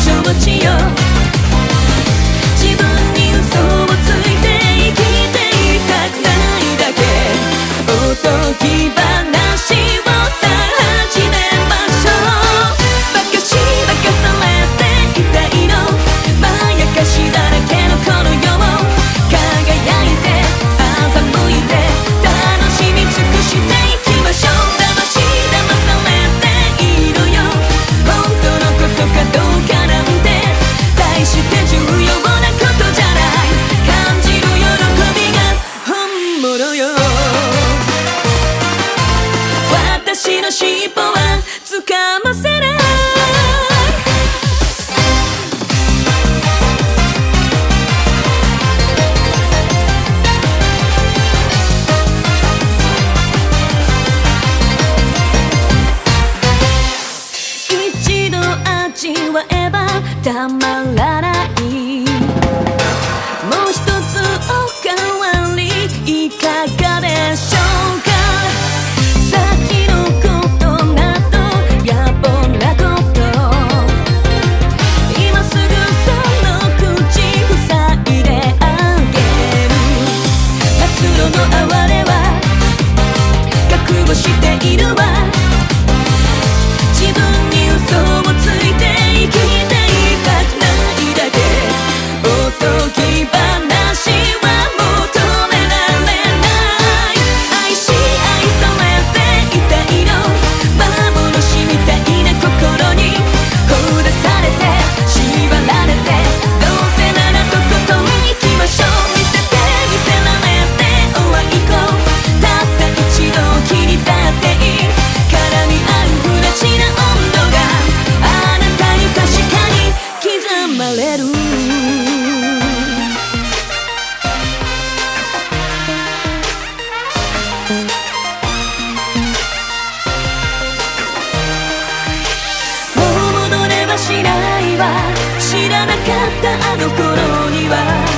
承知よ自分に嘘をついて生きていたくないだけ。おとぎ話。たまらないもう一つおかわりいかがでしょうか先のことなど野暮なこと今すぐその口塞いであげる末路の哀れは覚悟しているわ自分に嘘をついて知らなかったあの頃には